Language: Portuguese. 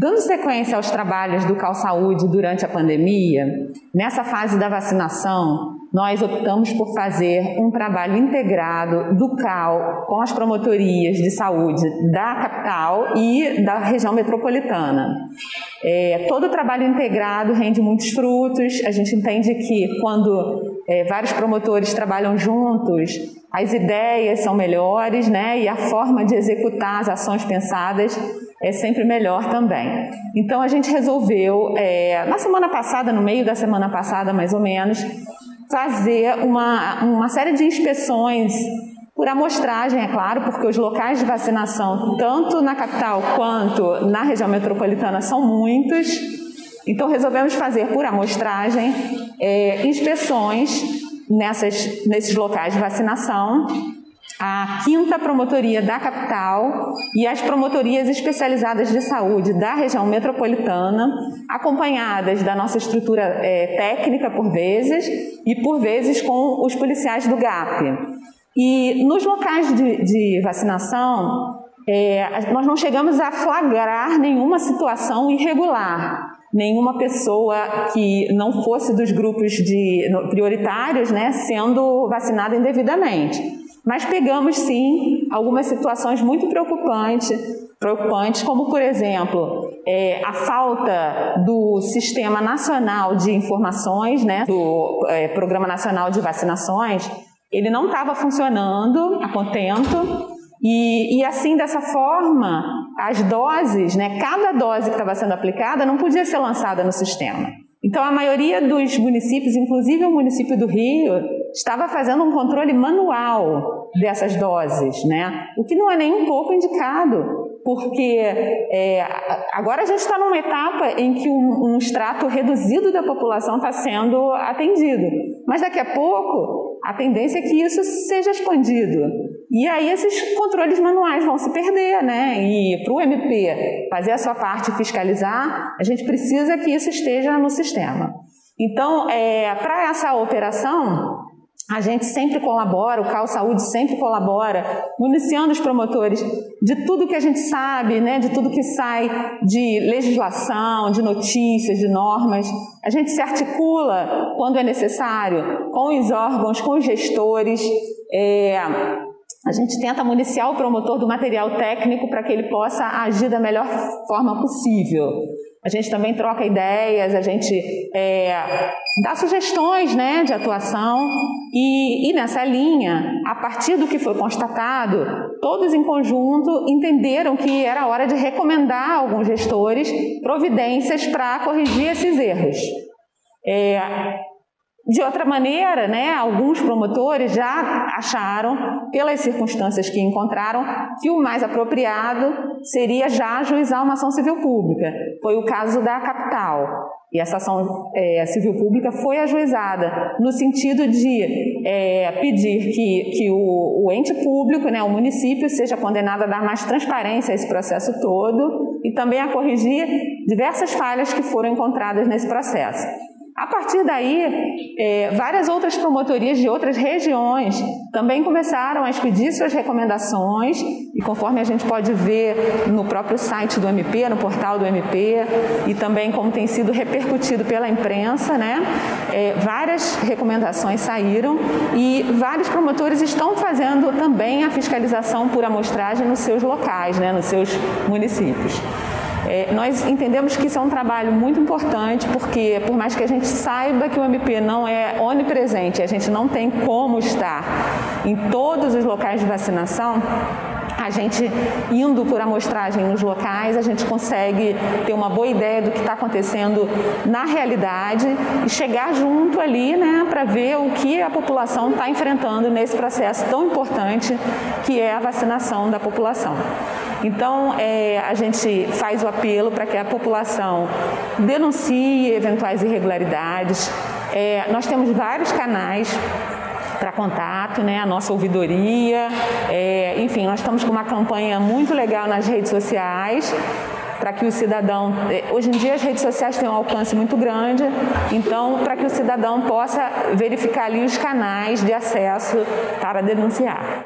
Dando sequência aos trabalhos do Cal Saúde durante a pandemia, nessa fase da vacinação, nós optamos por fazer um trabalho integrado do CAL com as promotorias de saúde da capital e da região metropolitana. É, todo o trabalho integrado rende muitos frutos. A gente entende que quando é, vários promotores trabalham juntos, as ideias são melhores, né? E a forma de executar as ações pensadas é sempre melhor também. Então a gente resolveu, é, na semana passada, no meio da semana passada mais ou menos, fazer uma, uma série de inspeções por amostragem, é claro, porque os locais de vacinação, tanto na capital quanto na região metropolitana, são muitos. Então, resolvemos fazer por amostragem é, inspeções nessas, nesses locais de vacinação a quinta promotoria da capital e as promotorias especializadas de saúde da região metropolitana, acompanhadas da nossa estrutura é, técnica por vezes e por vezes com os policiais do GAP. E nos locais de, de vacinação, é, nós não chegamos a flagrar nenhuma situação irregular, nenhuma pessoa que não fosse dos grupos de, prioritários né, sendo vacinada indevidamente. Mas pegamos sim algumas situações muito preocupantes, preocupantes como por exemplo é, a falta do Sistema Nacional de Informações, né, do é, Programa Nacional de Vacinações, ele não estava funcionando a contento e, e, assim, dessa forma, as doses, né, cada dose que estava sendo aplicada não podia ser lançada no sistema. Então, a maioria dos municípios, inclusive o município do Rio, estava fazendo um controle manual dessas doses, né? O que não é nem um pouco indicado, porque é, agora a gente está numa etapa em que um, um extrato reduzido da população está sendo atendido, mas daqui a pouco a tendência é que isso seja expandido. E aí esses controles manuais vão se perder, né? E para o MP fazer a sua parte fiscalizar, a gente precisa que isso esteja no sistema. Então, é, para essa operação, a gente sempre colabora, o Cal Saúde sempre colabora, municiando os promotores de tudo que a gente sabe, né, de tudo que sai de legislação, de notícias, de normas. A gente se articula quando é necessário com os órgãos, com os gestores. É, a gente tenta municiar o promotor do material técnico para que ele possa agir da melhor forma possível. A gente também troca ideias, a gente é, dá sugestões né, de atuação e, e nessa linha, a partir do que foi constatado, todos em conjunto entenderam que era hora de recomendar a alguns gestores providências para corrigir esses erros. É, de outra maneira, né, alguns promotores já acharam, pelas circunstâncias que encontraram, que o mais apropriado seria já ajuizar uma ação civil pública. Foi o caso da capital. E essa ação é, civil pública foi ajuizada no sentido de é, pedir que, que o, o, ente público, né, o município, seja condenado a dar mais transparência a esse processo todo e também a corrigir diversas falhas que foram encontradas nesse processo. A partir daí, é, várias outras promotorias de outras regiões também começaram a expedir suas recomendações, e conforme a gente pode ver no próprio site do MP, no portal do MP, e também como tem sido repercutido pela imprensa, né, é, várias recomendações saíram e vários promotores estão fazendo também a fiscalização por amostragem nos seus locais, né, nos seus municípios. É, nós entendemos que isso é um trabalho muito importante, porque por mais que a gente saiba que o MP não é onipresente, a gente não tem como estar em todos os locais de vacinação, a gente indo por amostragem nos locais, a gente consegue ter uma boa ideia do que está acontecendo na realidade e chegar junto ali, né, para ver o que a população está enfrentando nesse processo tão importante que é a vacinação da população. Então, é, a gente faz o apelo para que a população denuncie eventuais irregularidades. É, nós temos vários canais para contato, né? A nossa ouvidoria, é, enfim, nós estamos com uma campanha muito legal nas redes sociais para que o cidadão, é, hoje em dia as redes sociais têm um alcance muito grande, então para que o cidadão possa verificar ali os canais de acesso para denunciar.